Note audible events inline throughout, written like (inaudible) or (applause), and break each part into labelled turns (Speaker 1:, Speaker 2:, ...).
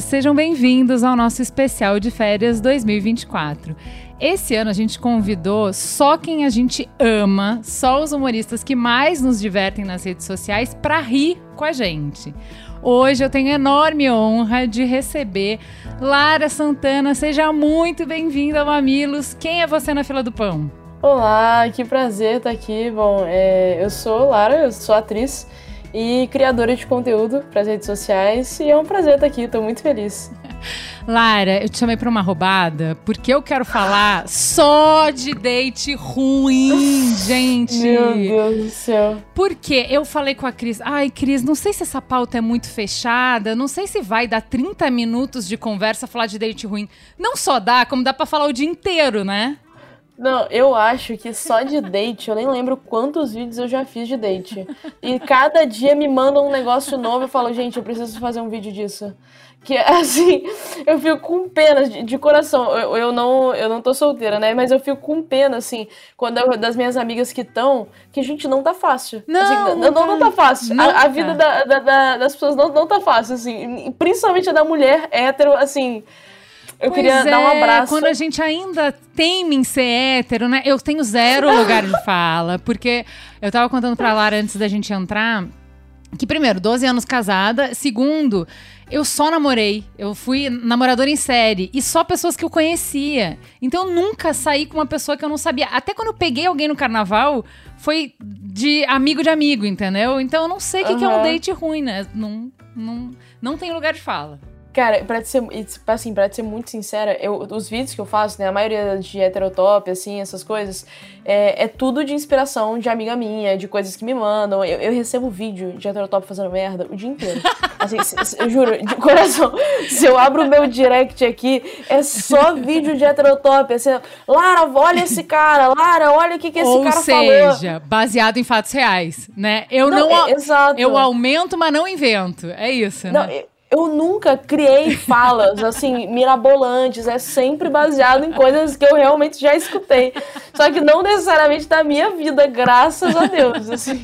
Speaker 1: Sejam bem-vindos ao nosso especial de férias 2024. Esse ano a gente convidou só quem a gente ama, só os humoristas que mais nos divertem nas redes sociais para rir com a gente. Hoje eu tenho enorme honra de receber Lara Santana. Seja muito bem-vinda, Mamilos. Quem é você na fila do pão?
Speaker 2: Olá, que prazer estar aqui. Bom, é, eu sou Lara, eu sou atriz e criadora de conteúdo para as redes sociais. E é um prazer estar aqui, estou muito feliz. (laughs)
Speaker 1: Lara, eu te chamei para uma roubada porque eu quero falar só de date ruim, (laughs) gente.
Speaker 2: Meu Deus do céu.
Speaker 1: Porque eu falei com a Cris, ai, Cris, não sei se essa pauta é muito fechada, não sei se vai dar 30 minutos de conversa falar de date ruim. Não só dá, como dá para falar o dia inteiro, né?
Speaker 2: Não, eu acho que só de date, eu nem lembro quantos vídeos eu já fiz de date. E cada dia me mandam um negócio novo, eu falo, gente, eu preciso fazer um vídeo disso. Que assim, eu fico com pena de, de coração. Eu, eu, não, eu não tô solteira, né? Mas eu fico com pena, assim, quando eu, das minhas amigas que estão, que, a gente, não tá fácil.
Speaker 1: Não,
Speaker 2: assim, não, não, não, tá fácil. A, a, vida da, da, da, das pessoas não, não tá fácil, assim. Principalmente a da mulher hétero, assim eu
Speaker 1: pois
Speaker 2: queria
Speaker 1: é,
Speaker 2: dar um abraço.
Speaker 1: Quando a gente ainda teme em ser hétero, né? Eu tenho zero (laughs) lugar de fala. Porque eu tava contando pra Lara antes da gente entrar que, primeiro, 12 anos casada. Segundo, eu só namorei. Eu fui namoradora em série. E só pessoas que eu conhecia. Então eu nunca saí com uma pessoa que eu não sabia. Até quando eu peguei alguém no carnaval, foi de amigo de amigo, entendeu? Então eu não sei o uhum. que, que é um date ruim, né? Não, não, não tem lugar de fala.
Speaker 2: Cara, pra te ser, assim, pra te ser muito sincera, eu, os vídeos que eu faço, né, a maioria de heterotop, assim, essas coisas, é, é, tudo de inspiração de amiga minha, de coisas que me mandam. Eu, eu recebo vídeo de heterotop fazendo merda o dia inteiro. (laughs) Assim, se, se, eu juro, de coração, (laughs) se eu abro o meu direct aqui, é só vídeo de heterotop, assim, Lara, olha esse cara, Lara, olha o que, que esse
Speaker 1: Ou
Speaker 2: cara
Speaker 1: seja,
Speaker 2: falou.
Speaker 1: Ou seja, baseado em fatos reais, né? Eu não, não
Speaker 2: é, exato.
Speaker 1: eu aumento, mas não invento. É isso, né?
Speaker 2: Eu nunca criei falas assim mirabolantes, é sempre baseado em coisas que eu realmente já escutei. Só que não necessariamente da minha vida, graças a Deus, assim.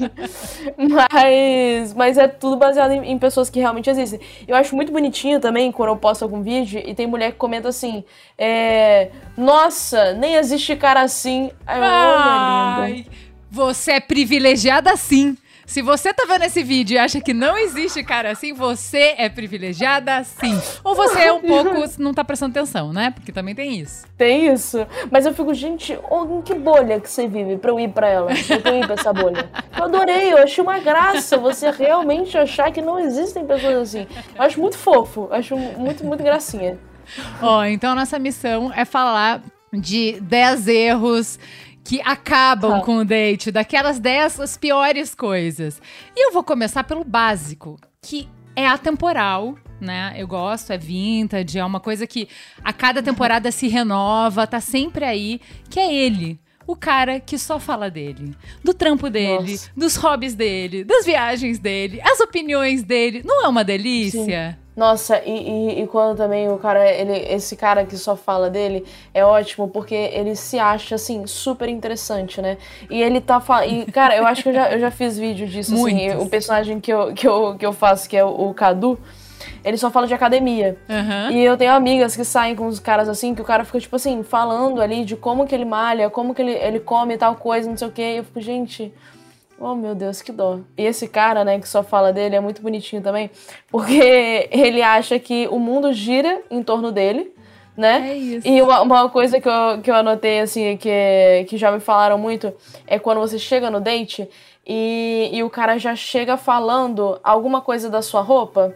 Speaker 2: Mas, mas é tudo baseado em, em, pessoas que realmente existem. Eu acho muito bonitinho também quando eu posto algum vídeo e tem mulher que comenta assim: é, Nossa, nem existe cara assim. Aí
Speaker 1: Ai, você é privilegiada sim. Se você tá vendo esse vídeo e acha que não existe cara assim, você é privilegiada sim. Ou você é um pouco. não tá prestando atenção, né? Porque também tem isso.
Speaker 2: Tem isso. Mas eu fico, gente, em que bolha que você vive pra eu ir pra ela? Pra eu ir pra essa bolha? Eu adorei, eu achei uma graça você realmente achar que não existem pessoas assim. Eu acho muito fofo, acho muito, muito gracinha.
Speaker 1: Ó, oh, então a nossa missão é falar de 10 erros que acabam com o date, daquelas dessas piores coisas. E eu vou começar pelo básico, que é atemporal, né? Eu gosto, é vintage, é uma coisa que a cada temporada se renova, tá sempre aí, que é ele. O cara que só fala dele, do trampo dele, Nossa. dos hobbies dele, das viagens dele, as opiniões dele. Não é uma delícia?
Speaker 2: Sim. Nossa, e, e, e, quando também o cara, ele, esse cara que só fala dele, é ótimo, porque ele se acha, assim, super interessante, né? E ele tá falando. E, cara, eu acho que eu já, eu já fiz vídeo disso, assim, Muitos. assim. O personagem que eu, que, eu, que eu faço, que é o, o Cadu, ele só fala de academia.
Speaker 1: Uhum.
Speaker 2: E eu tenho amigas que saem com os caras assim, que o cara fica, tipo assim, falando ali de como que ele malha, como que ele, ele come tal coisa, não sei o quê. E eu fico, gente Oh, meu Deus, que dó. E esse cara, né, que só fala dele, é muito bonitinho também, porque (laughs) ele acha que o mundo gira em torno dele, né?
Speaker 1: É isso.
Speaker 2: E uma, uma coisa que eu, que eu anotei, assim, que, que já me falaram muito, é quando você chega no date e, e o cara já chega falando alguma coisa da sua roupa.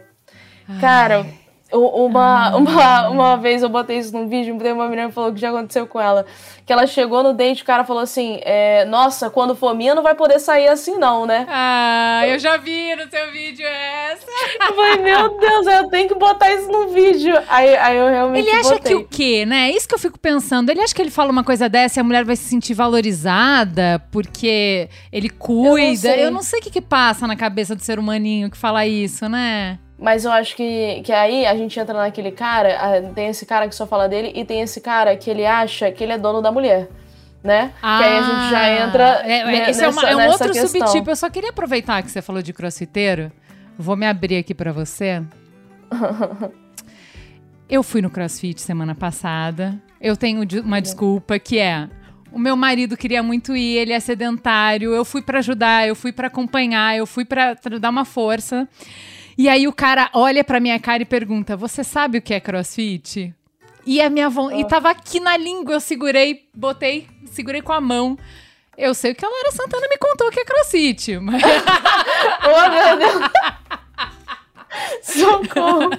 Speaker 2: Ai. Cara, Uma, uma, uma vez eu botei isso num vídeo, uma menina que falou que já aconteceu com ela. Que ela chegou no date, o cara falou assim: é, Nossa, quando for minha, não vai poder sair assim, não, né?
Speaker 1: Ah, eu já vi no seu vídeo essa.
Speaker 2: Eu falei, meu Deus, eu tenho que botar isso no vídeo. Aí, aí eu realmente.
Speaker 1: Ele acha
Speaker 2: botei.
Speaker 1: que o quê, né? É isso que eu fico pensando. Ele acha que ele fala uma coisa dessa e a mulher vai se sentir valorizada porque ele cuida. Eu não
Speaker 2: sei.
Speaker 1: eu não sei o que, que passa na cabeça do ser humaninho que fala isso, né?
Speaker 2: Mas eu acho que, que aí a gente entra naquele cara, ah, tem esse cara que só fala dele, e tem esse cara que ele acha que ele é dono da mulher, né? que aí a gente já entra.
Speaker 1: É,
Speaker 2: ne-
Speaker 1: esse é, uma-
Speaker 2: nessa-
Speaker 1: é um
Speaker 2: nessa
Speaker 1: outro
Speaker 2: questão.
Speaker 1: subtipo. Eu só queria aproveitar que você falou de crossfiteiro. Vou me abrir aqui pra você. (laughs) Eu fui no crossfit semana passada. Eu tenho uma desculpa que é. O meu marido queria muito ir, ele é sedentário. Eu fui pra ajudar, eu fui pra acompanhar, eu fui pra dar uma força. E aí o cara olha pra minha cara e pergunta: "Você sabe o que é crossfit?" E a minha von... e tava aqui na língua, eu segurei, botei, segurei com a mão. Eu sei o que a Laura Santana me contou que é crossfit, mas (laughs)
Speaker 2: Oh, meu Deus! Socorro!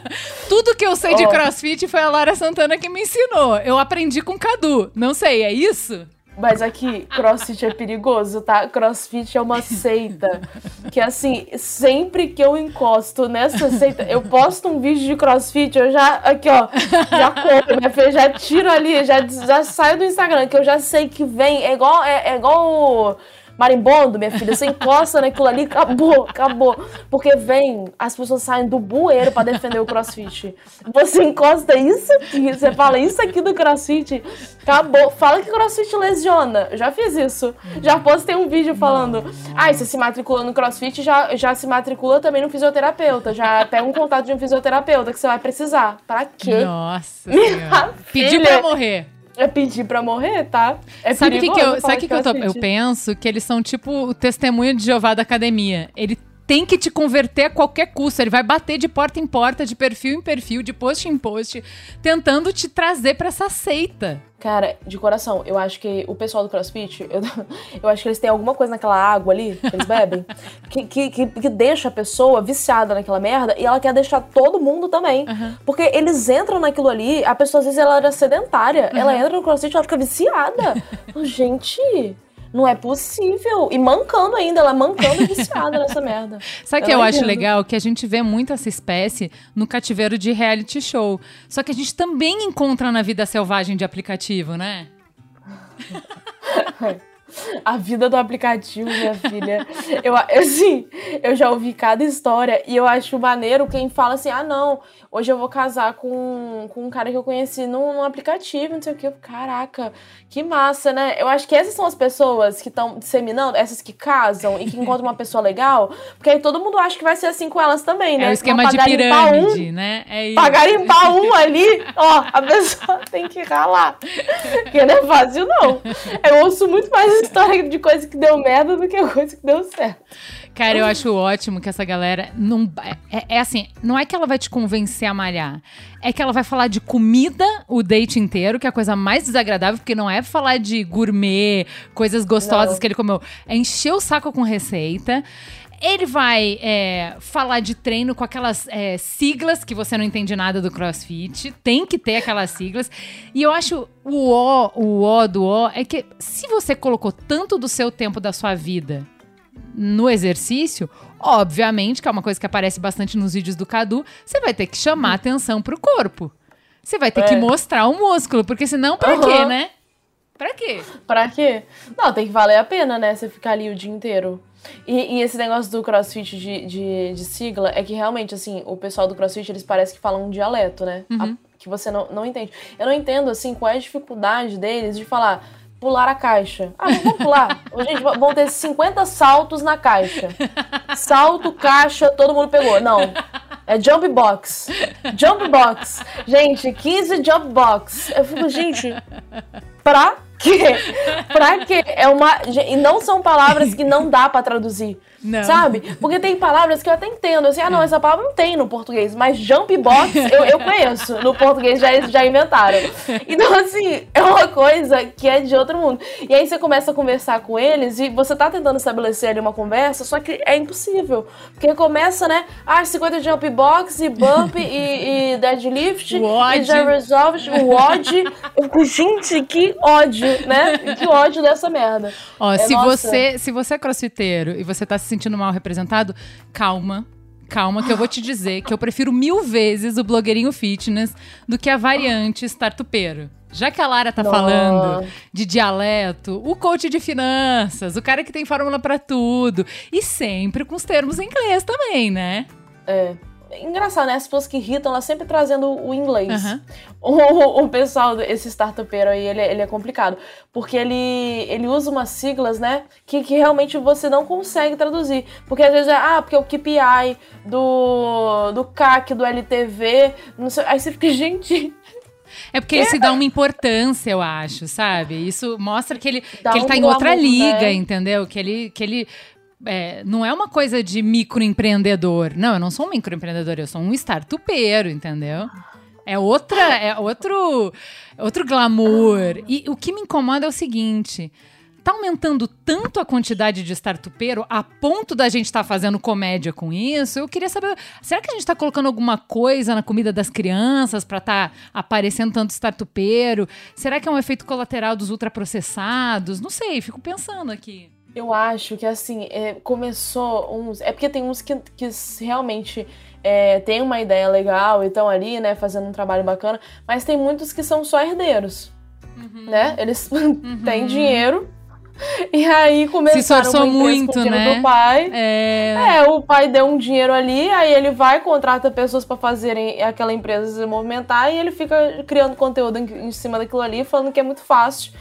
Speaker 1: tudo que eu sei de
Speaker 2: Ó.
Speaker 1: crossfit foi a Laura Santana que me ensinou. Eu aprendi com o Cadu. Não sei, é isso?
Speaker 2: Mas aqui, crossfit é perigoso, tá? Crossfit é uma seita. Que assim, sempre que eu encosto nessa seita, eu posto um vídeo de crossfit, eu já, aqui ó, já corro, minha filha, já tiro ali, já, já saio do Instagram, que eu já sei que vem. É igual, é, é igual marimbondo, minha filha. Você encosta naquilo ali, acabou, acabou. Porque vem, as pessoas saem do bueiro pra defender o crossfit. Você encosta isso aqui, você fala isso aqui do crossfit, acabou. Fala que crossfit lesiona. Eu já fiz isso. Já postei um vídeo falando, ai, você se matriculou no crossfit, já, já se matricula também no fisioterapeuta. Já pega um contato de um fisioterapeuta que você vai precisar. Pra quê?
Speaker 1: Nossa. Pediu pra morrer.
Speaker 2: É pedir pra morrer, tá? É
Speaker 1: sabe o que, que eu, sabe que que eu, tô-
Speaker 2: crossfit.
Speaker 1: eu penso? Que eles são tipo o testemunho de Jeová da academia. Ele tem que te converter a qualquer custo. Ele vai bater de porta em porta, de perfil em perfil, de post em post, tentando te trazer pra essa seita.
Speaker 2: Cara, de coração, eu acho que o pessoal do CrossFit, eu, (laughs) eu acho que eles têm alguma coisa naquela água ali que eles bebem (laughs) que, que, que, que deixa a pessoa viciada naquela merda e ela quer deixar todo mundo também. Porque eles entram naquilo ali, a pessoa às vezes ela era sedentária, ela entra no CrossFit e ela fica viciada. (laughs) Gente, não é possível. E mancando ainda, ela mancando e viciada nessa (laughs) merda.
Speaker 1: Sabe o que
Speaker 2: Eu
Speaker 1: eu
Speaker 2: não
Speaker 1: acho
Speaker 2: entendo.
Speaker 1: legal? Que a gente vê muito essa espécie no cativeiro de reality show. Só que a gente também encontra na vida selvagem de aplicativo, né? (laughs) (laughs)
Speaker 2: A vida do aplicativo, minha filha. Eu, (laughs) assim, eu já ouvi cada história e eu acho maneiro quem fala assim: ah, não, hoje eu vou casar com, com um cara que eu conheci num, num aplicativo, não sei o quê. Caraca, que massa, né? Eu acho que essas são as pessoas que estão disseminando, essas que casam e que encontram uma pessoa legal, porque aí todo mundo acha que vai ser assim com elas também, né?
Speaker 1: É o esquema de
Speaker 2: pagar limpar um,
Speaker 1: pirâmide, né? É isso.
Speaker 2: Pra garimpar um ali, ó, a pessoa (laughs) tem que ralar. Porque não é fácil, não. Eu ouço muito mais história de coisa que deu merda do que coisa que deu certo.
Speaker 1: Cara, eu acho ótimo que essa galera não. É, é assim, não é que ela vai te convencer a malhar. É que ela vai falar de comida o date inteiro, que é a coisa mais desagradável, porque não é falar de gourmet, coisas gostosas
Speaker 2: Não.
Speaker 1: que ele comeu. É encher o saco com receita. Ele vai é, falar de treino com aquelas é, siglas que você não entende nada do crossfit. Tem que ter aquelas siglas. E eu acho o O, o O do O, é que se você colocou tanto do seu tempo da sua vida no exercício, obviamente, que é uma coisa que aparece bastante nos vídeos do Cadu, você vai ter que chamar atenção pro corpo. Você vai ter que
Speaker 2: É.
Speaker 1: mostrar o músculo, porque senão, pra
Speaker 2: Aham.
Speaker 1: quê, né? Pra quê?
Speaker 2: Pra quê? Não, tem que valer a pena, né? Você ficar ali o dia inteiro. E, e esse negócio do crossfit de, de, de sigla é que realmente, assim, o pessoal do crossfit, eles parecem que falam um dialeto, né? A- que você não, não entende. Eu não entendo, assim, qual é a dificuldade deles de falar pular a caixa. Ah, vamos pular. (laughs) Gente, vão ter 50 saltos na caixa. Salto, caixa, todo mundo pegou. Não. É jump box. Jump box. Gente, 15 jump box. Eu fico, gente, pra quê? Pra quê? É uma. E não são palavras que não dá pra traduzir.
Speaker 1: Não.
Speaker 2: Sabe? Porque tem palavras que eu até entendo. Assim, ah, não, essa palavra não tem no português. Mas jump box eu, eu conheço. No português já, já inventaram. Então, assim, é uma coisa que é de outro mundo. E aí você começa a conversar com eles e você tá tentando estabelecer ali uma conversa, só que é impossível. Porque começa, né? Ah, 50 jump box e bump e, e deadlift.
Speaker 1: O
Speaker 2: E já resolve o ódio. Eu fico, Gente, que ódio, (laughs) né? Que ódio dessa merda.
Speaker 1: Ó,
Speaker 2: É,
Speaker 1: se,
Speaker 2: nossa.
Speaker 1: você, se você é crossfiteiro e você tá se sentindo mal representado, calma. Calma, que eu vou te dizer que eu prefiro mil vezes o blogueirinho fitness do que a variante startupeiro. Já que a Lara tá
Speaker 2: Nossa.
Speaker 1: falando de dialeto, o coach de finanças, o cara que tem fórmula pra tudo. E sempre com os termos em inglês também, né?
Speaker 2: É. Engraçado, né? As pessoas que irritam, elas sempre trazendo o inglês.
Speaker 1: Aham. (laughs)
Speaker 2: O, o pessoal, esse startupeiro aí, ele, ele é complicado. Porque ele, ele usa umas siglas, né? Que, que realmente você não consegue traduzir. Porque às vezes é, ah, porque o KPI do, do CAC, do LTV, não sei. Aí você fica, (laughs) gente.
Speaker 1: É porque ele se dá uma importância, eu acho, sabe? Isso mostra que ele,
Speaker 2: Dá
Speaker 1: que ele
Speaker 2: um
Speaker 1: tá em outra liga,
Speaker 2: né?
Speaker 1: entendeu? Que ele. Que ele é, não é uma coisa de microempreendedor. Não, eu não sou um microempreendedor, eu sou um startupeiro, entendeu? É outra, é outro, outro glamour. E o que me incomoda é o seguinte: tá aumentando tanto a quantidade de startupeiro a ponto da gente estar fazendo comédia com isso. Eu queria saber, será que a gente tá colocando alguma coisa na comida das crianças pra tá aparecendo tanto startupeiro? Será que é um efeito colateral dos ultraprocessados? Não sei, fico pensando aqui.
Speaker 2: Eu acho que assim, é, começou uns. É porque tem uns que, que realmente é, tem uma ideia legal e estão ali, né, fazendo um trabalho bacana, mas tem muitos que são só herdeiros. Né? Eles (laughs) têm dinheiro. E aí começaram
Speaker 1: esforçou
Speaker 2: uma
Speaker 1: muito,
Speaker 2: com o dinheiro
Speaker 1: né?
Speaker 2: do pai.
Speaker 1: É.
Speaker 2: É, o pai deu um dinheiro ali, aí ele vai, contrata pessoas pra fazerem aquela empresa se movimentar e ele fica criando conteúdo em, em cima daquilo ali, falando que é muito fácil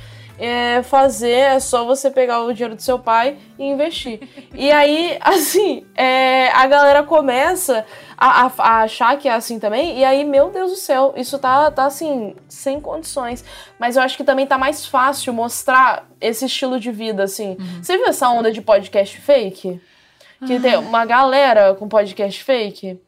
Speaker 2: é, fazer, é só você pegar o dinheiro do seu pai e investir. E aí, (laughs) assim, é, a galera começa a, a- a achar que é assim também, e aí, meu Deus do céu, isso tá, tá assim, sem condições. Mas eu acho que também tá mais fácil mostrar esse estilo de vida, assim. Você viu essa onda de podcast fake? Que tem uma galera com podcast fake?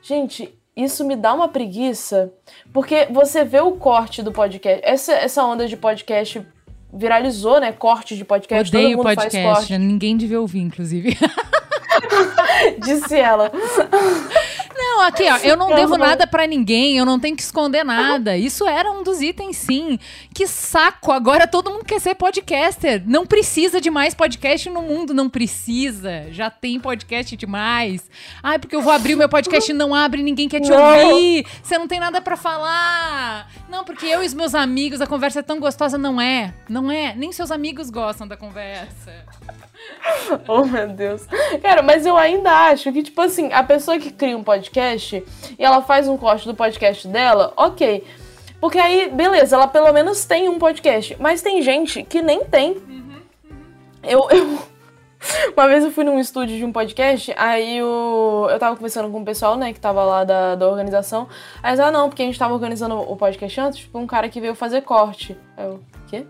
Speaker 2: Gente, isso me dá uma preguiça, porque você vê o corte do podcast. Essa, essa onda de podcast viralizou, né? Corte de podcast.
Speaker 1: Odeio
Speaker 2: todo mundo
Speaker 1: podcast.
Speaker 2: faz corte.
Speaker 1: Ninguém devia ouvir, inclusive. (laughs)
Speaker 2: Disse ela. (laughs)
Speaker 1: Não, aqui, ó, eu não devo nada pra ninguém, eu não tenho que esconder nada. Isso era um dos itens, sim. Que saco, agora todo mundo quer ser podcaster. Não precisa de mais podcast no mundo, não precisa. Já tem podcast demais. Ai, porque eu vou abrir o meu podcast e não abre, ninguém quer te ouvir. Você não tem nada pra falar. Não, porque eu e os meus amigos, a conversa é tão gostosa. Não é, não é. Nem seus amigos gostam da conversa. (laughs)
Speaker 2: Oh, meu Deus. Cara, mas eu ainda acho que, tipo assim, a pessoa que cria um podcast e ela faz um corte do podcast dela, ok. Porque aí, beleza, ela pelo menos tem um podcast. Mas tem gente que nem tem. Eu, eu. (laughs) Uma vez eu fui num estúdio de um podcast, aí o, eu tava conversando com o pessoal, né, que tava lá da, da organização. Aí eles, ah, não, porque a gente tava organizando o podcast antes, tipo, um cara que veio fazer corte. Aí eu, quê?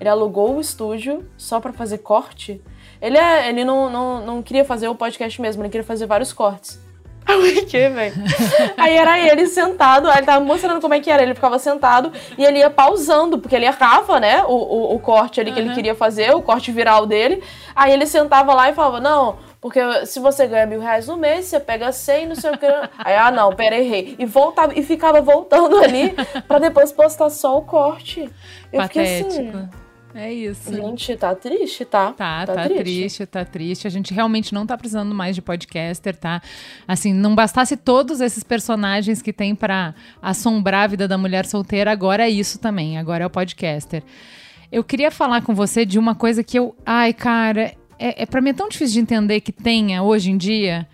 Speaker 2: Ele alugou o estúdio só pra fazer corte? Ele, é, ele não, não, não queria fazer o podcast mesmo, ele queria fazer vários cortes. (laughs) O que, velho? (laughs) Aí era ele sentado, aí ele tava mostrando como é que era. Ele ficava sentado e ele ia pausando, porque ele errava, né? O, o, o corte ali que ele queria fazer, o corte viral dele. Aí ele sentava lá e falava: Não, porque se você ganha mil reais no mês, você pega 100, não sei o que. Aí, ah, não, pera, errei. E voltava, e ficava voltando ali pra depois postar só o corte. Eu fiquei
Speaker 1: Patético.
Speaker 2: assim.
Speaker 1: É isso.
Speaker 2: Gente, tá triste, tá?
Speaker 1: Tá, tá, triste. tá triste. A gente realmente não tá precisando mais de podcaster, tá? Assim, não bastasse todos esses personagens que tem pra assombrar a vida da mulher solteira, agora é isso também, agora é o podcaster. Eu queria falar com você de uma coisa que eu. Ai, cara, é, é para mim é tão difícil de entender que tenha hoje em dia,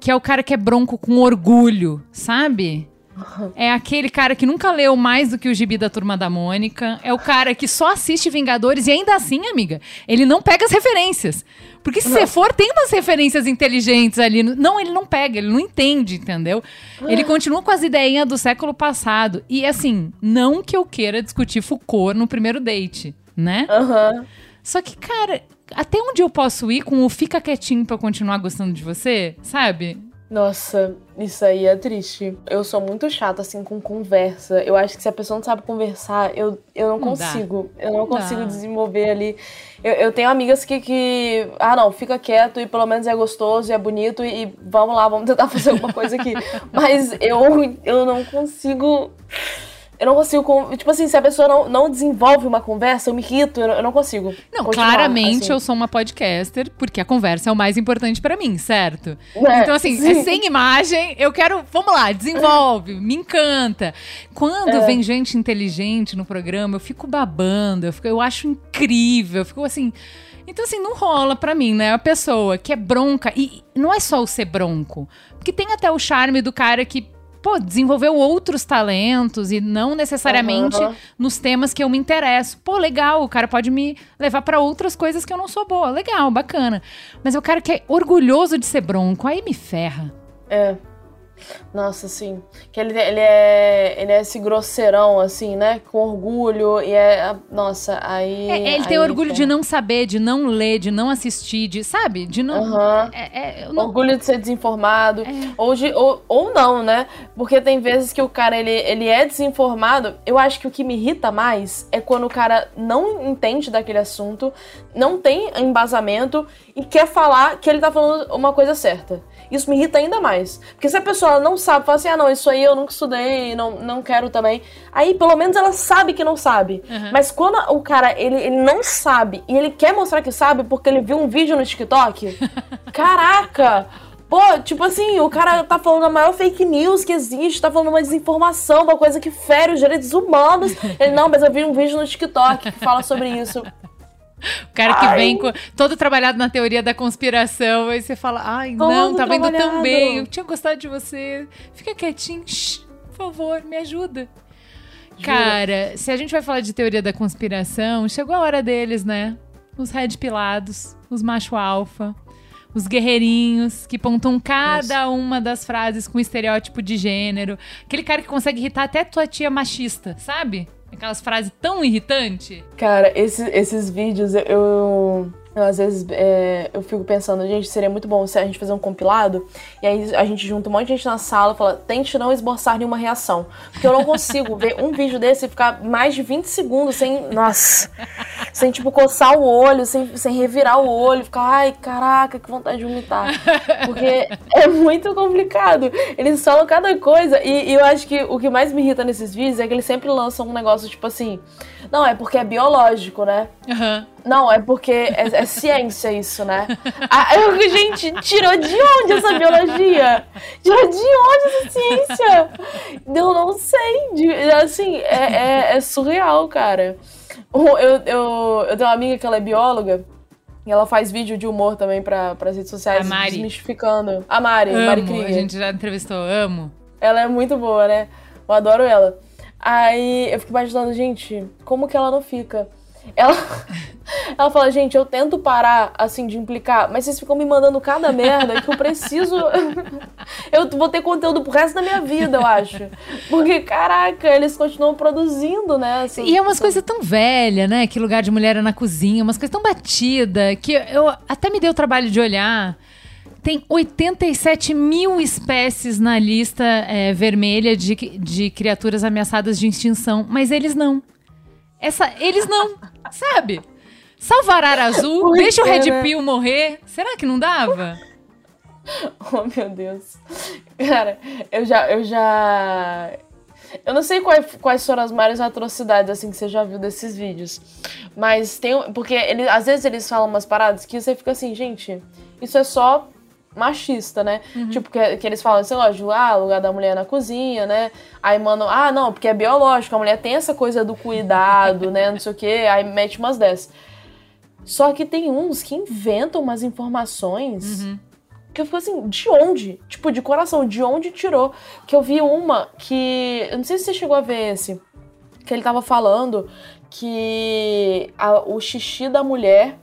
Speaker 1: que é o cara que é bronco com orgulho, sabe? (laughs) É aquele cara que nunca leu mais do que o gibi da Turma da Mônica. É o cara que só assiste Vingadores e ainda assim, amiga, ele não pega as referências. Porque se você for, tem umas referências inteligentes ali. Não, ele não pega, ele não entende, entendeu? Ele continua com as ideinhas do século passado. E assim, não que eu queira discutir Foucault no primeiro date, né?
Speaker 2: Aham.
Speaker 1: Só que, cara, até onde eu posso ir com o fica quietinho pra eu continuar gostando de você, sabe?
Speaker 2: Nossa, isso aí é triste. Eu sou muito chata, assim, com conversa. Eu acho que se a pessoa não sabe conversar, eu, eu não,
Speaker 1: Não dá.
Speaker 2: consigo. Eu não,
Speaker 1: Não
Speaker 2: consigo
Speaker 1: dá.
Speaker 2: desenvolver ali. Eu, eu tenho amigas que, que. Ah, não, fica quieto e pelo menos é gostoso e é bonito e, e vamos lá, vamos tentar (laughs) fazer alguma coisa aqui. Mas eu, eu não consigo. Eu não consigo. con- Tipo assim, se a pessoa não, não desenvolve uma conversa, eu me irrito, eu não, eu não consigo.
Speaker 1: Não, claramente
Speaker 2: assim.
Speaker 1: eu sou uma podcaster, porque a conversa é o mais importante pra mim, certo?
Speaker 2: É,
Speaker 1: então, assim,
Speaker 2: sim.
Speaker 1: é sem imagem, eu quero. Vamos lá, desenvolve, me encanta. Quando
Speaker 2: É.
Speaker 1: vem gente inteligente no programa, eu fico babando, eu, fico, eu acho incrível, eu fico assim. Então, assim, não rola pra mim, né? A pessoa que é bronca. E não é só o ser bronco. Porque tem até o charme do cara que, pô, desenvolveu outros talentos e não necessariamente
Speaker 2: Aham.
Speaker 1: nos temas que eu me interesso. Pô, legal, o cara pode me levar pra outras coisas que eu não sou boa. Legal, bacana. Mas eu cara que é orgulhoso de ser bronco, aí me ferra.
Speaker 2: É. Nossa, sim. Que ele, ele é. Ele é esse grosseirão, assim, né? Com orgulho. E é. Nossa, aí.
Speaker 1: É, ele tem
Speaker 2: aí,
Speaker 1: orgulho de
Speaker 2: cara.
Speaker 1: não saber, de não ler, de não assistir, de, sabe? De não.
Speaker 2: Aham.
Speaker 1: É, é, não-
Speaker 2: Orgulho de ser desinformado.
Speaker 1: É.
Speaker 2: Ou, de, ou, ou não, né? Porque tem vezes que o cara ele, ele é desinformado. Eu acho que o que me irrita mais é quando o cara não entende daquele assunto, não tem embasamento e quer falar que ele tá falando uma coisa certa. Isso me irrita ainda mais. Porque se a pessoa não sabe, fala assim, ah, não, isso aí eu nunca estudei, não, não quero também. Aí, pelo menos, ela sabe que não sabe.
Speaker 1: Uhum.
Speaker 2: Mas quando o cara, ele, ele não sabe e ele quer mostrar que sabe porque ele viu um vídeo no TikTok, (laughs) caraca! Pô, tipo assim, o cara tá falando a maior fake news que existe, tá falando uma desinformação, uma coisa que fere os direitos humanos. (laughs) Ele, não, mas eu vi um vídeo no TikTok que fala sobre isso.
Speaker 1: O cara que
Speaker 2: Ai.
Speaker 1: vem com- todo trabalhado na teoria da conspiração, aí você fala, ai,
Speaker 2: Todo
Speaker 1: não, tava indo tão bem, eu tinha gostado de você. Fica quietinho, shh, por favor, me ajuda. Cara, se a gente vai falar de teoria da conspiração, chegou a hora deles, né? Os red pilados, os macho alfa, os guerreirinhos que pontuam cada uma das frases com estereótipo de gênero. Aquele cara que consegue irritar até tua tia machista, sabe? Aquelas frases tão irritantes.
Speaker 2: Cara, esses, esses vídeos, eu, às vezes é, eu fico pensando, gente, seria muito bom se a gente fazer um compilado e aí a gente junta um monte de gente na sala e fala, tente não esboçar nenhuma reação. Porque eu não consigo ver um vídeo desse e ficar mais de 20 segundos sem. Nossa! Sem, tipo, coçar o olho, sem, sem revirar o olho, ficar, ai, caraca, que vontade de vomitar. Porque é muito complicado. Eles falam cada coisa. E, e eu acho que o que mais me irrita nesses vídeos é que eles sempre lançam um negócio, tipo assim. Não, é porque é biológico, né?
Speaker 1: Aham.
Speaker 2: Não, é porque é, é ciência isso, né? Ah, eu, gente, tirou de onde essa biologia? Tirou de onde essa ciência? Eu não sei. assim, é, é- é surreal, cara. Eu, eu, eu tenho uma amiga que ela é bióloga. E ela faz vídeo de humor também para as redes sociais,
Speaker 1: A Mari.
Speaker 2: desmistificando. A Mari, Mari
Speaker 1: Amo,
Speaker 2: Krieger.
Speaker 1: a gente já entrevistou, amo.
Speaker 2: Ela é muito boa, né? Eu adoro ela. Aí eu fico imaginando, gente, como que ela não fica? Ela, (laughs) ela fala, gente, eu tento parar, assim, de implicar, mas vocês ficam me mandando cada merda que eu preciso. (laughs) eu vou ter conteúdo pro resto da minha vida, eu acho. Porque, caraca, eles continuam produzindo, né? essas-
Speaker 1: E é umas coisas tão velhas, né? Que lugar de mulher é na cozinha, umas coisas tão batidas, que eu até me dei o trabalho de olhar. Tem 87 mil espécies na lista é, vermelha de, de criaturas ameaçadas de extinção, mas eles não. Essa, eles não, (laughs) sabe? Salvar azul,
Speaker 2: Por
Speaker 1: deixa o Red
Speaker 2: né?
Speaker 1: Pill morrer. Será que não dava? (laughs)
Speaker 2: Oh, meu Deus. Cara, eu já. Eu já. Eu não sei quais, quais foram as maiores atrocidades assim que você já viu desses vídeos. Mas tem. Porque ele, às vezes eles falam umas paradas que você fica assim, gente, isso é só machista, né? Tipo, que, que eles falam, sei lá, de, ah, lugar da mulher na cozinha, né? Aí mandam, ah, não, porque é biológico, a mulher tem essa coisa do cuidado, né? Não sei o quê, aí mete umas dessas. Só que tem uns que inventam umas informações que eu fico assim, de onde? Tipo, de coração, de onde tirou? Que eu vi uma que. Eu não sei se você chegou a ver esse. Que ele tava falando que a- o xixi da mulher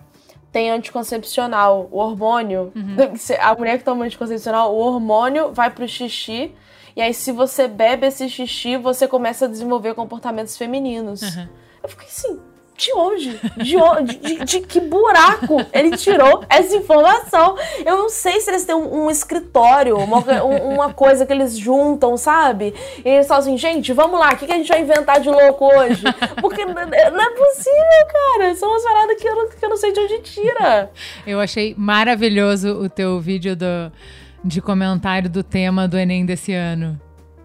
Speaker 2: tem anticoncepcional, o hormônio. (laughs) A mulher que toma anticoncepcional, o hormônio vai pro xixi. E aí, se você bebe esse xixi, você começa a desenvolver comportamentos femininos.
Speaker 1: Uhum.
Speaker 2: Eu fiquei assim, de onde? De, onde? De, de, de, que buraco ele tirou essa informação? Eu não sei se eles têm um, um escritório, uma, uma, coisa que eles juntam, sabe? E eles falam assim, gente, vamos lá, o que, que a gente vai inventar de louco hoje? Porque não é possível, cara. São umas paradas que eu, não, que eu não sei de onde tira.
Speaker 1: Eu achei maravilhoso o teu vídeo do, de comentário do tema do Enem desse ano.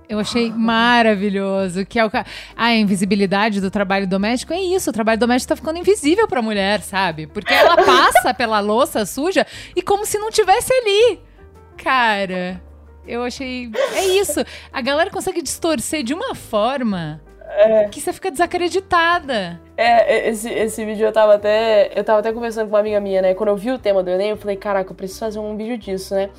Speaker 1: Eu achei maravilhoso. Que é o a invisibilidade do trabalho doméstico é isso. O trabalho doméstico tá ficando invisível pra mulher, sabe? Porque ela (laughs) passa pela louça suja e como se não tivesse ali. Cara, eu achei. É isso. A galera consegue distorcer de uma forma. É. Que você fica desacreditada.
Speaker 2: É, esse, esse vídeo eu tava até. Eu tava até conversando com uma amiga minha, né? Quando eu vi o tema do Enem, eu falei, caraca, eu preciso fazer um vídeo disso, né?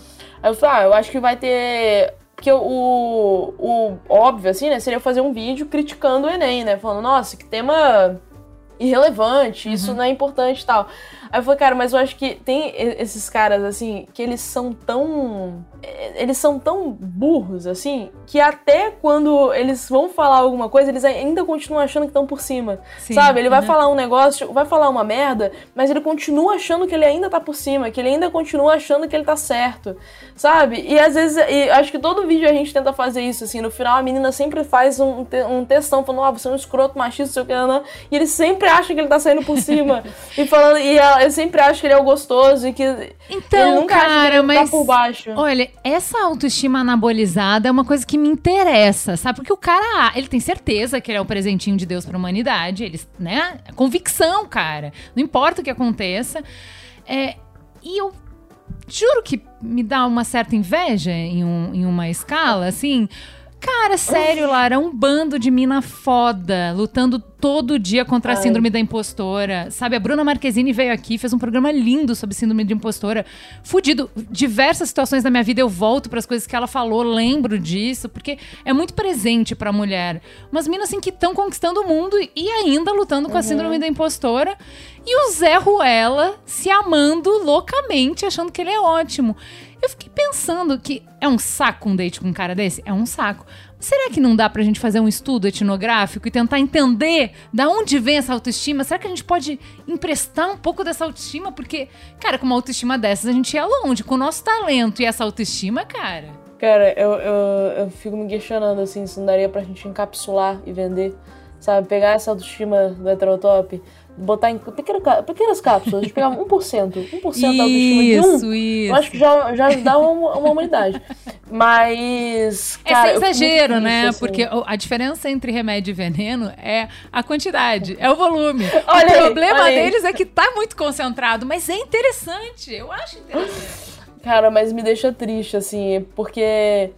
Speaker 2: Aí eu falei, ah, eu acho que vai ter porque o, o óbvio, assim, né, seria fazer um vídeo criticando o Enem, né? Falando, nossa, que tema irrelevante, uhum. isso não é importante e tal. Aí eu falei, cara, mas eu acho que tem esses caras, assim, que eles são tão. Eles são tão burros, assim, que até quando eles vão falar alguma coisa, eles ainda continuam achando que estão por cima. Sim, sabe? Ele vai falar um negócio, vai falar uma merda, mas ele continua achando que ele ainda tá por cima, que ele ainda continua achando que ele tá certo. Sabe? E às vezes, e acho que todo vídeo a gente tenta fazer isso, assim. No final a menina sempre faz um, um textão falando, ah, você é um escroto machista, sei o que, não, não. E ele sempre acha que ele tá saindo por cima. (laughs) e falando, e ela eu sempre acho que ele é o gostoso e que
Speaker 1: então, cara,
Speaker 2: tá
Speaker 1: mas,
Speaker 2: tá por baixo.
Speaker 1: Olha, essa autoestima anabolizada é uma coisa que me interessa, sabe? Porque o cara, ele tem certeza que ele é o presentinho de Deus pra humanidade, ele, né? Convicção, cara. Não importa o que aconteça. É, e eu juro que me dá uma certa inveja em, um, em uma escala, assim. Cara, sério, Lara, um bando de mina foda, lutando todo dia contra a síndrome da impostora. Sabe, a Bruna Marquezine veio aqui, fez um programa lindo sobre síndrome de impostora. Fudido. Diversas situações da minha vida eu volto para as coisas que ela falou, lembro disso, porque é muito presente pra mulher. Umas minas assim que estão conquistando o mundo e ainda lutando com a síndrome uhum. da impostora. E o Zé Ruela se amando loucamente, achando que ele é ótimo. Eu fiquei pensando que é um saco um date com um cara desse? É um saco. Será que não dá pra gente fazer um estudo etnográfico e tentar entender da onde vem essa autoestima? Será que a gente pode emprestar um pouco dessa autoestima? Porque, cara, com uma autoestima dessas a gente ia longe. Com o nosso talento e essa autoestima, cara.
Speaker 2: Cara, eu, eu, eu fico me questionando assim, se não daria pra gente encapsular e vender. Sabe, pegar essa autoestima do heterotop botar em pequena, pequenas cápsulas, a gente pegar 1%, 1% da autoestima de um, isso. eu acho que já, já dá uma, uma humanidade. Mas. Cara,
Speaker 1: é sem exagero, né? Assim. Porque a diferença entre remédio e veneno é a quantidade, é o volume. (laughs) Olha o aí, problema deles é que tá muito concentrado, mas é interessante. Eu acho (laughs) interessante.
Speaker 2: Cara, mas me deixa triste, assim, porque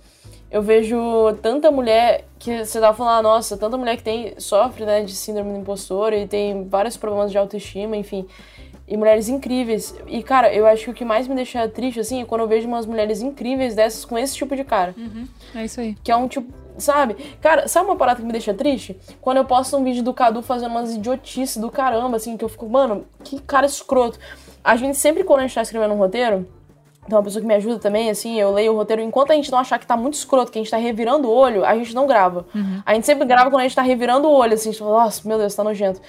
Speaker 2: eu vejo tanta mulher que você tava falando, ah, nossa, tanta mulher que tem, sofre, né, de síndrome do impostor e tem vários problemas de autoestima, enfim. E mulheres incríveis. E, cara, eu acho que o que mais me deixa triste, assim, é quando eu vejo umas mulheres incríveis dessas com esse tipo de cara.
Speaker 1: Uhum. É isso aí.
Speaker 2: Que é um tipo. Sabe? Cara, sabe uma parada que me deixa triste? Quando eu posto um vídeo do Cadu fazendo umas idiotices do caramba, assim, que eu fico, mano, que cara escroto. A gente sempre, quando a gente tá escrevendo um roteiro, tem uma pessoa que me ajuda também, assim, eu leio o roteiro. Enquanto a gente não achar que tá muito escroto, que a gente tá revirando o olho, a gente não grava. Uhum. A gente sempre grava quando a gente tá revirando o olho, assim, a gente fala, nossa, meu Deus, tá nojento.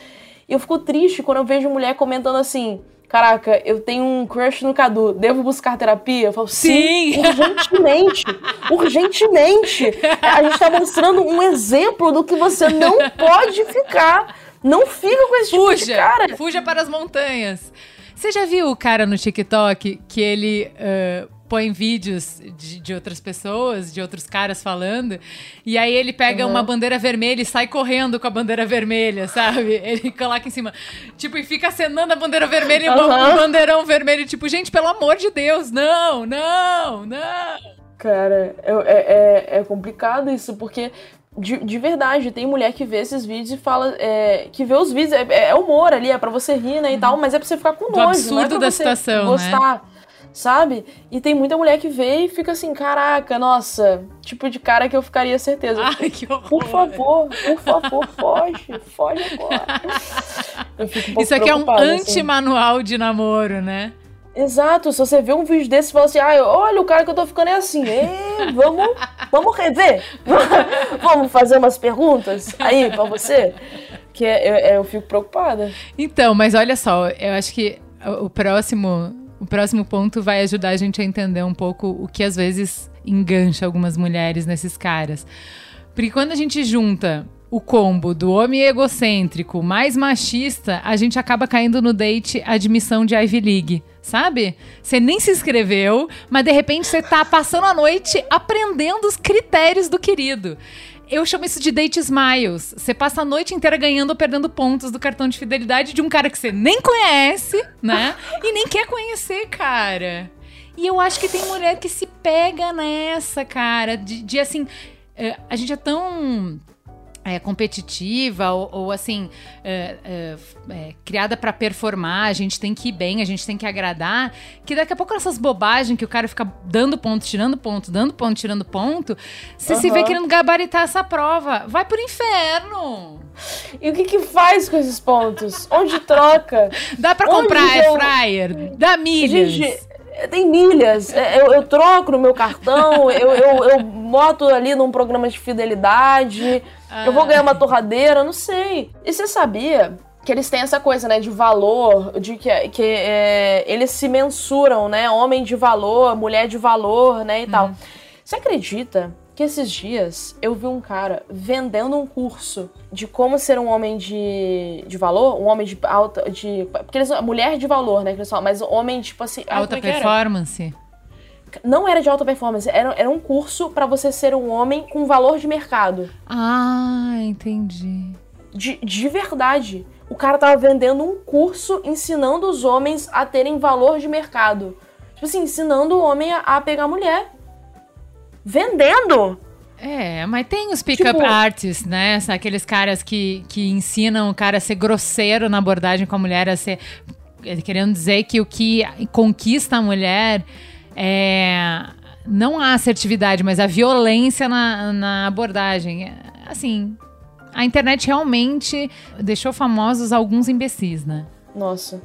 Speaker 2: E eu fico triste quando eu vejo mulher comentando assim, caraca, eu tenho um crush no Cadu, devo buscar terapia? Eu falo, sim, sim. urgentemente, (laughs) urgentemente. A gente tá mostrando um exemplo do que você não pode ficar. Não fica com esse
Speaker 1: fuja,
Speaker 2: tipo de cara.
Speaker 1: Fuja para as montanhas. Você já viu o cara no TikTok que ele uh, põe vídeos de, de, outras pessoas, de outros caras falando, e aí ele pega uhum. uma bandeira vermelha e sai correndo com a bandeira vermelha, sabe? (laughs) Ele coloca em cima, tipo, e fica acenando a bandeira vermelha e uhum. um bandeirão vermelho, tipo, gente, pelo amor de Deus, não, não, não.
Speaker 2: Cara, é, é, é complicado isso, porque de, de verdade, tem mulher que vê esses vídeos e fala. É, que vê os vídeos, é, é, humor ali, é pra você rir, né, e uhum. tal, mas é pra você ficar com nojo, absurdo não é pra
Speaker 1: da situação,
Speaker 2: gostar.
Speaker 1: Né?
Speaker 2: Sabe? E tem muita mulher que vê e fica assim, caraca, nossa, tipo de cara que eu ficaria certeza.
Speaker 1: Ai, que horror.
Speaker 2: Por favor, por favor, foge, foge agora. (laughs)
Speaker 1: Eu fico um Isso aqui é um assim. anti-manual assim. de namoro, né?
Speaker 2: Exato, se você vê um vídeo desse e fala assim, ah, olha, o cara que eu tô ficando é assim, Ei, vamos, vamos rever, (laughs) vamos fazer umas perguntas aí pra você. Que eu, eu fico preocupada.
Speaker 1: Então, mas olha só, eu acho que o próximo, o próximo ponto vai ajudar a gente a entender um pouco o que às vezes engancha algumas mulheres nesses caras. Porque quando a gente junta o combo do homem egocêntrico mais machista, a gente acaba caindo no date admissão de Ivy League, sabe? Você nem se inscreveu, mas de repente você tá passando a noite aprendendo os critérios do querido. Eu chamo isso de date smiles. Você passa a noite inteira ganhando ou perdendo pontos do cartão de fidelidade de um cara que você nem conhece, né? e nem quer conhecer, cara. E eu acho que tem mulher que se pega nessa, cara, de, de assim. é, a gente é tão é, competitiva ou, ou, assim é, é, é, criada para performar, a gente tem que ir bem, a gente tem que agradar, que daqui a pouco essas bobagens que o cara fica dando ponto, tirando ponto, dando ponto, tirando ponto, você se vê querendo gabaritar essa prova, vai pro inferno.
Speaker 2: E o que que faz com esses pontos? Onde troca?
Speaker 1: Dá pra
Speaker 2: Onde
Speaker 1: comprar air fryer, dá milhas.
Speaker 2: Gente, tem milhas. É, Eu, eu troco no meu cartão, eu, eu, eu boto ali num programa de fidelidade, eu vou ganhar uma torradeira, não sei. E você sabia que eles têm essa coisa, né, de valor, de que, que é, eles se mensuram, né, homem de valor, mulher de valor, né, e tal. Você acredita que esses dias eu vi um cara vendendo um curso de como ser um homem de, de valor, um homem de alta, de... Porque eles, mulher de valor, né, que eles falam, mas homem, tipo assim...
Speaker 1: Alta
Speaker 2: era?
Speaker 1: performance.
Speaker 2: Não era de alta performance, era, era um curso pra você ser um homem com valor de mercado.
Speaker 1: Ah, entendi.
Speaker 2: De, de verdade. O cara tava vendendo um curso ensinando os homens a terem valor de mercado. Tipo assim, ensinando o homem a, a pegar mulher. Vendendo!
Speaker 1: É, mas tem os pick-up
Speaker 2: Tipo-
Speaker 1: artists, né? Aqueles caras que, que ensinam o cara a ser grosseiro na abordagem com a mulher, a ser. Querendo dizer que o que conquista a mulher é. Não a assertividade, mas a violência na, na abordagem. Assim, a internet realmente deixou famosos alguns imbecis, né?
Speaker 2: Nossa.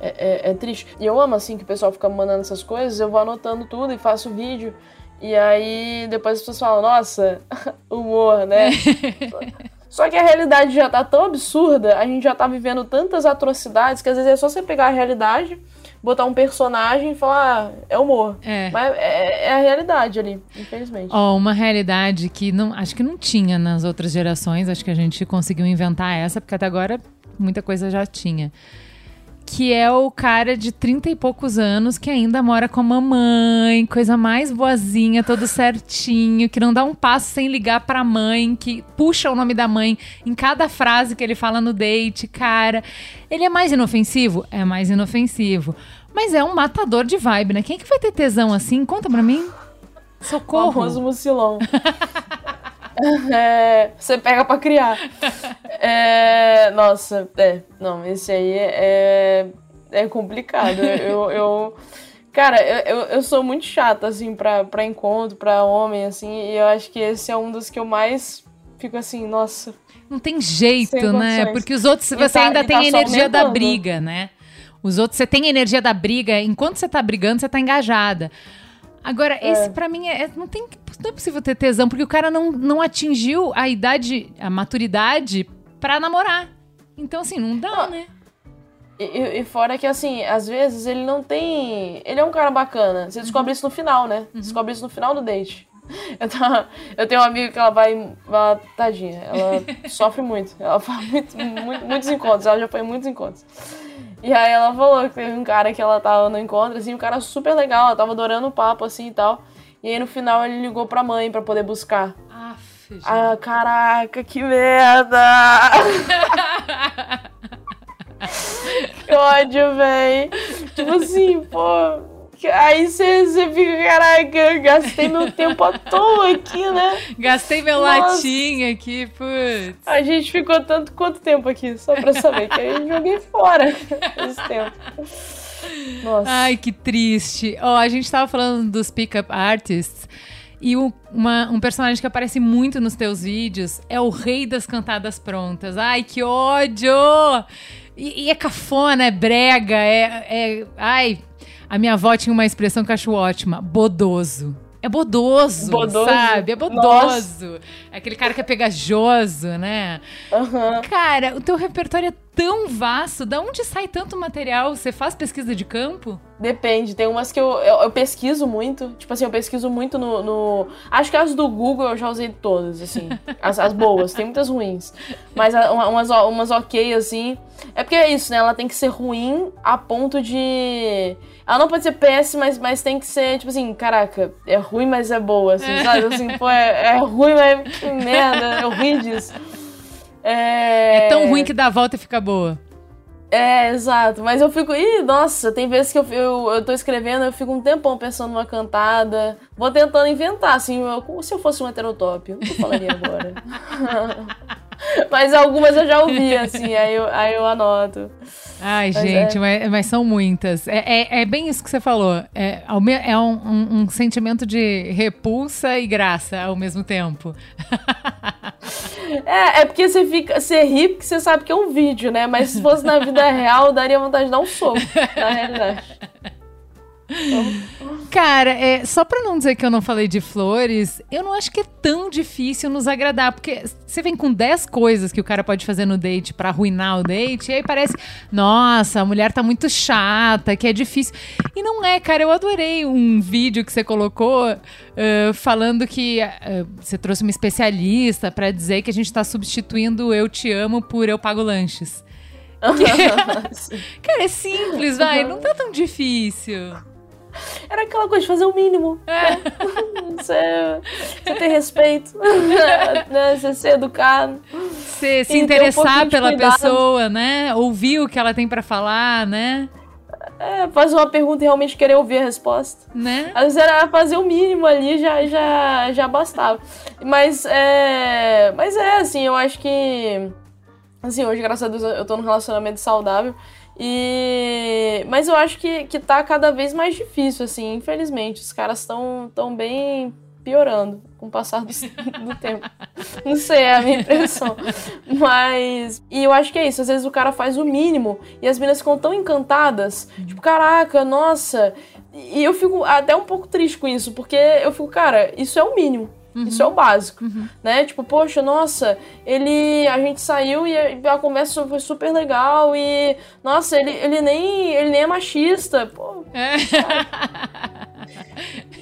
Speaker 2: É, é- é triste. E eu amo, assim, que o pessoal fica mandando essas coisas, eu vou anotando tudo e faço vídeo. E aí depois as pessoas falam, nossa, (laughs) humor, né? (laughs) Só que a realidade já tá tão absurda, a gente já tá vivendo tantas atrocidades, que às vezes é só você pegar a realidade, botar um personagem e falar, ah, é humor.
Speaker 1: É.
Speaker 2: Mas é, é a realidade ali, infelizmente.
Speaker 1: Ó, uma realidade que não, acho que não tinha nas outras gerações, acho que a gente conseguiu inventar essa, porque até agora muita coisa já tinha. Que é o cara de 30 e poucos anos que ainda mora com a mamãe, coisa mais boazinha, todo certinho, que não dá um passo sem ligar pra mãe, que puxa o nome da mãe em cada frase que ele fala no date, cara. Ele é mais inofensivo? É mais inofensivo. Mas é um matador de vibe, né? Quem é que vai ter tesão assim? Conta pra mim.
Speaker 2: O
Speaker 1: Socorro.
Speaker 2: famoso mucilão. (laughs) É, você pega pra criar. É, nossa, é. Não, esse aí é, é complicado. Eu, eu- cara, eu, eu, sou muito chata, assim, pra, pra encontro, pra homem, assim, e eu acho que esse é um dos que eu mais fico assim, nossa.
Speaker 1: Não tem jeito, né? Porque os outros você
Speaker 2: tá-
Speaker 1: ainda tem
Speaker 2: tá
Speaker 1: energia da briga, né? Os outros você tem energia da briga, enquanto você tá brigando, você tá engajada. Agora, esse pra mim é, é- não tem não é possível ter tesão, porque o cara não, não atingiu a idade, a maturidade pra namorar. Então, assim, não dá,
Speaker 2: Ah,
Speaker 1: né?
Speaker 2: E, e- fora que, assim, às vezes ele não tem. Ele é um cara bacana. Você descobre isso no final, né? Descobre isso no final do date. (laughs) Eu, tava- eu tenho uma amiga que ela vai. Ela, tadinha, ela (laughs) sofre muito. Ela faz muito, muito- muitos encontros. Ela já foi em muitos encontros. E aí ela falou que teve um cara que ela tava no encontro, assim, um cara super legal, ela tava adorando o papo, assim e tal. E aí no final ele ligou pra mãe pra poder buscar.
Speaker 1: Aff, gente.
Speaker 2: Ah, caraca, que merda! (laughs) que ódio, véi. Tipo assim, pô. Aí você fica, caraca, eu gastei meu tempo à toa aqui, né?
Speaker 1: Gastei meu
Speaker 2: Nossa.
Speaker 1: latim aqui, putz.
Speaker 2: A gente ficou tanto quanto tempo aqui, só pra saber que aí eu joguei fora (laughs) esse tempo. Nossa.
Speaker 1: Ai, que triste. Ó, a gente tava falando dos pick-up artists. E uma- um personagem que aparece muito nos teus vídeos é o rei das cantadas prontas. Ai, que ódio! E, e é cafona, é brega, é, é- Ai, a minha avó tinha uma expressão que eu acho ótima: bodoso. é bodoso,
Speaker 2: Bodoso.
Speaker 1: sabe? É bodoso. É aquele cara que é pegajoso, né?
Speaker 2: Aham.
Speaker 1: Cara, o teu repertório é tão vasto. Da onde sai tanto material? Você faz pesquisa de campo?
Speaker 2: Depende, tem umas que eu, eu, eu pesquiso muito. Tipo assim, eu pesquiso muito no, no- Acho que as do Google eu já usei todas, assim. (laughs) As, as boas, tem muitas ruins. Mas a- uma- umas, umas ok, assim. É porque é isso, né? Ela tem que ser ruim a ponto de. Ela não pode ser péssima, mas, mas tem que ser, tipo assim, caraca, é ruim, mas é boa, assim, sabe? Assim, pô, é, é ruim, mas que merda, eu ri disso. É,
Speaker 1: É tão ruim que dá a volta e fica boa.
Speaker 2: é, exato. Mas eu fico. Ih, nossa, tem vezes que eu, eu, eu tô escrevendo, eu fico um tempão pensando numa cantada. Vou tentando inventar, assim, eu- como se eu fosse um heterotop. O que eu falaria agora? (laughs) Mas algumas eu já ouvi, assim, aí eu, aí eu anoto.
Speaker 1: Ai,
Speaker 2: Mas
Speaker 1: gente, mas, mas são muitas. É, é, é bem isso que você falou. É, é um, um- um sentimento de repulsa e graça ao mesmo tempo. (laughs)
Speaker 2: É, é porque você fica. Você ri porque você sabe que é um vídeo, né? Mas se fosse na vida real, daria vontade de dar um soco, na realidade. (laughs)
Speaker 1: Cara, é, só pra não dizer que eu não falei de flores, eu não acho que é tão difícil nos agradar, porque você vem com 10 coisas que o cara pode fazer no date pra arruinar o date, e aí parece, nossa, a mulher tá muito chata, que é difícil. E não é, cara, eu adorei um vídeo que você colocou eh, falando que eh, você trouxe uma especialista pra dizer que a gente tá substituindo eu te amo por eu pago lanches. (laughs) (laughs) Cara, é simples, vai, não tá tão difícil. (laughs)
Speaker 2: Era aquela coisa de fazer o mínimo. né? (laughs) Você, você ter respeito, (laughs) né? Você ser educado.
Speaker 1: Você se
Speaker 2: um
Speaker 1: interessar
Speaker 2: de
Speaker 1: pela
Speaker 2: cuidado.
Speaker 1: pessoa, né? Ouvir o que ela tem pra falar, né?
Speaker 2: É, fazer uma pergunta e realmente querer ouvir a resposta.
Speaker 1: Né?
Speaker 2: Às vezes era fazer o mínimo ali, já, já, já bastava. Mas é. Mas é, assim, eu acho que. Assim, hoje, graças a Deus, eu tô num relacionamento saudável. E. Mas eu acho que, que tá cada vez mais difícil, assim, infelizmente. Os caras estão tão bem piorando com o passar do, do tempo. (laughs) Não sei, é a minha impressão. Mas. E eu acho que é isso. Às vezes o cara faz o mínimo e as meninas ficam tão encantadas. Tipo, caraca, nossa. E eu fico até um pouco triste com isso, porque eu fico, cara, isso é o mínimo. Isso é o básico, né? Tipo, poxa, nossa, ele. A gente saiu e a conversa foi super legal e. Nossa, ele, ele, nem, ele nem é machista. Pô,
Speaker 1: É.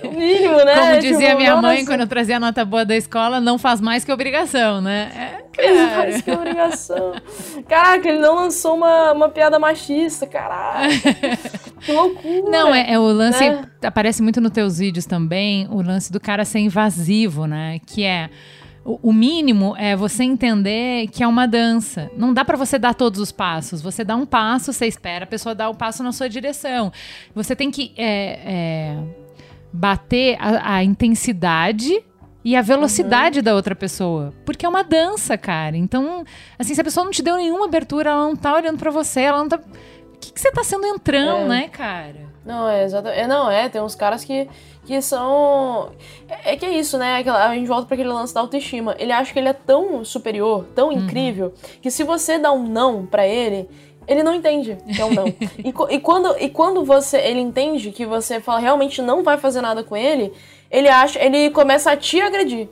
Speaker 2: o mínimo, né?
Speaker 1: Como dizia
Speaker 2: Tipo,
Speaker 1: minha mãe
Speaker 2: nossa,
Speaker 1: quando eu trazia a nota boa da escola, não faz mais que obrigação, né? É, cara.
Speaker 2: que obrigação. Caraca, ele não lançou uma, uma piada machista, caraca. (laughs) que loucura.
Speaker 1: Não, é, é o lance.
Speaker 2: Né?
Speaker 1: Aparece muito nos teus vídeos também, o lance do cara ser invasivo, né? Que é. O mínimo é você entender que é uma dança. Não dá pra você dar todos os passos. Você dá um passo, você espera a pessoa dar o passo na sua direção. Você tem que é, é, bater a, a intensidade e a velocidade da outra pessoa. Porque é uma dança, cara. Então, assim, se a pessoa não te deu nenhuma abertura, ela não tá olhando pra você, ela não tá. O que, que você tá sendo entrão,
Speaker 2: É.
Speaker 1: né, cara?
Speaker 2: Não, é exatamente. É, não, é, tem uns caras que, que são. É, é que é isso, né? Aquela- a gente volta pra aquele lance da autoestima. Ele acha que ele é tão superior, tão incrível, que se você dá um não pra ele. Ele não entende que é um não. (laughs) e, e quando, e quando você ele entende que você fala realmente não vai fazer nada com ele, ele acha, ele começa a te agredir.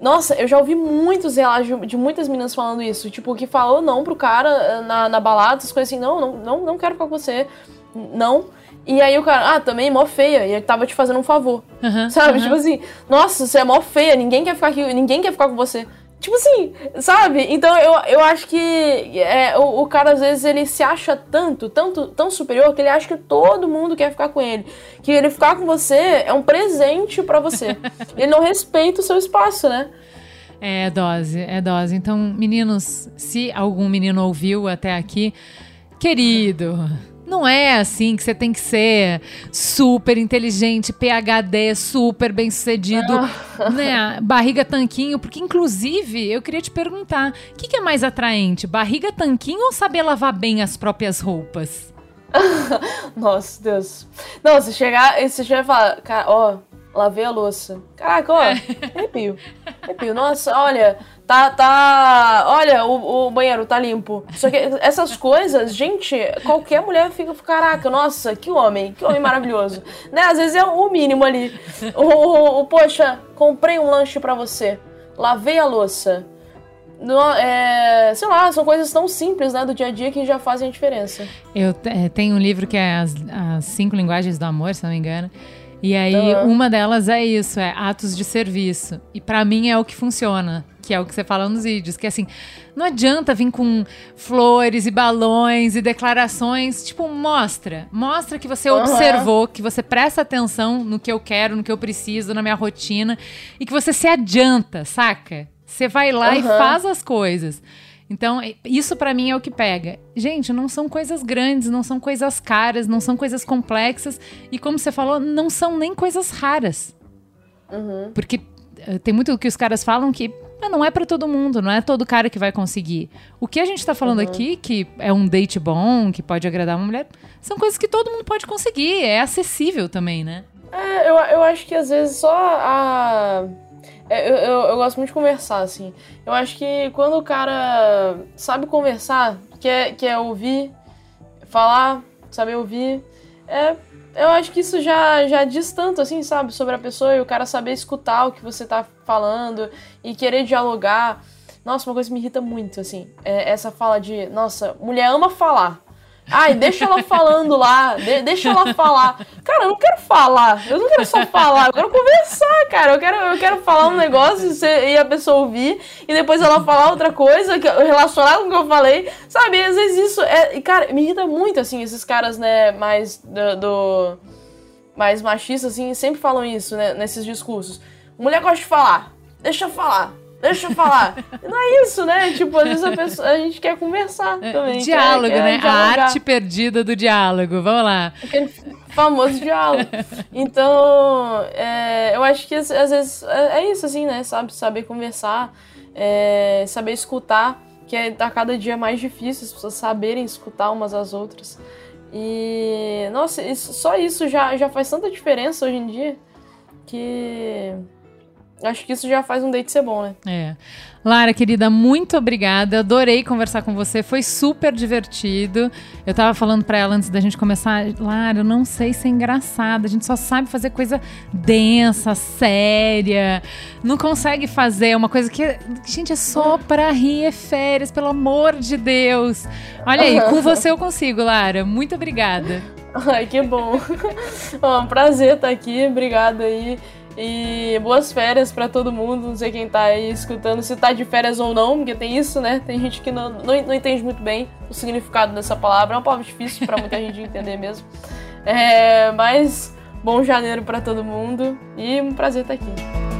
Speaker 2: Nossa, eu já ouvi muitos relatos de- muitas meninas falando isso. Tipo, que falou não pro cara eh, na, na balada, essas coisas assim, não, não, não, não quero ficar com você. Não. E aí o cara, ah, também mó feia, e ele tava te fazendo um favor.
Speaker 1: Aham,
Speaker 2: Sabe?
Speaker 1: aham.
Speaker 2: Tipo assim, nossa, você é mó feia, ninguém quer ficar aqui, ninguém quer ficar com você. Tipo assim, sabe? Então eu, eu acho que é, o, o cara, às vezes, ele se acha tanto, tanto, tão superior, que ele acha que todo mundo quer ficar com ele. Que ele ficar com você é um presente pra você. (laughs) ele não respeita o seu espaço, né?
Speaker 1: É dose, é dose. Então, meninos, se algum menino ouviu até aqui, querido, não é assim que você tem que ser super inteligente, PhD, super bem sucedido, né? Barriga tanquinho, porque inclusive eu queria te perguntar, o que, que é mais atraente, barriga tanquinho ou saber lavar bem as próprias roupas? (laughs)
Speaker 2: Nossa, Deus. Não, se chegar, se chegar e falar, cara, ó, lavei a louça. Caraca, ó, arrepio. Arrepio. Nossa, olha, tá, tá. Olha, o, o banheiro tá limpo. Só que essas coisas, gente, qualquer mulher fica, caraca, nossa, que homem, que homem maravilhoso. né? Às vezes é o mínimo ali. O, o, o poxa, comprei um lanche para você. Lavei a louça. No, é, sei lá, são coisas tão simples né, do dia a dia que já fazem a diferença.
Speaker 1: Eu é, tenho um livro que é as, as Cinco Linguagens do Amor, se não me engano. E aí, uhum. uma delas é isso, é atos de serviço. E para mim é o que funciona, que é o que você fala nos vídeos, que assim, não adianta vir com flores e balões e declarações, tipo, mostra, mostra que você uhum. observou, que você presta atenção no que eu quero, no que eu preciso, na minha rotina e que você se adianta, saca? Você vai lá uhum. e faz as coisas. Então, isso para mim é o que pega. Gente, não são coisas grandes, não são coisas caras, não são coisas complexas. E como você falou, não são nem coisas raras. Uhum. Porque uh, tem muito que os caras falam que ah, não é para todo mundo, não é todo cara que vai conseguir. O que a gente tá falando uhum. aqui, que é um date bom, que pode agradar uma mulher, são coisas que todo mundo pode conseguir. É acessível também, né?
Speaker 2: É, eu, eu acho que às vezes só a eu, eu, eu, gosto muito de conversar, assim. Eu acho que quando o cara sabe conversar, quer, quer ouvir, falar, saber ouvir, é, eu acho que isso já, já diz tanto, assim, sabe, sobre a pessoa e o cara saber escutar o que você tá falando e querer dialogar. Nossa, uma coisa que me irrita muito, assim, é essa fala de, nossa, mulher ama falar. Ai, deixa ela falando lá, de, deixa ela falar. Cara, eu não quero falar, eu não quero só falar, eu quero conversar, cara. Eu quero, eu quero falar um negócio e a pessoa ouvir, e depois ela falar outra coisa relacionada com o que eu falei. Sabe, às vezes isso é. Cara, me irrita muito, assim, esses caras, né, mais do. do mais machistas, assim, sempre falam isso, né, nesses discursos. Mulher gosta de falar, deixa falar. Deixa eu falar. Não é isso, né? Tipo, às vezes a, pessoa, a gente quer conversar é, também.
Speaker 1: Diálogo,
Speaker 2: quer, quer
Speaker 1: né? Dialogar. A arte perdida do diálogo. Vamos lá.
Speaker 2: Aquele famoso diálogo. Então, é, eu acho que às, vezes é, é, isso, assim, né? Sabe, saber conversar, é, saber escutar, que é, tá cada dia mais difícil as pessoas saberem escutar umas às outras. E, nossa, isso, só isso já, já faz tanta diferença hoje em dia que Acho que isso já faz um date ser bom, né?
Speaker 1: É. Lara, querida, muito obrigada. Adorei conversar com você. Foi super divertido. Eu tava falando pra ela antes da gente começar, Lara, eu não sei ser engraçada. A gente só sabe fazer coisa densa, séria. Não consegue fazer uma coisa que, gente, é só pra rir, é férias, pelo amor de Deus. Olha aí, com você eu consigo, Lara. Muito obrigada.
Speaker 2: Ai, que bom. (laughs) Ó, um prazer estar aqui. Obrigada aí. E boas férias para todo mundo. Não sei quem tá aí escutando se tá de férias ou não, porque tem isso, né? Tem gente que não, não, não entende muito bem o significado dessa palavra. É uma palavra difícil para muita gente entender mesmo. É, mas bom janeiro para todo mundo e um prazer estar aqui.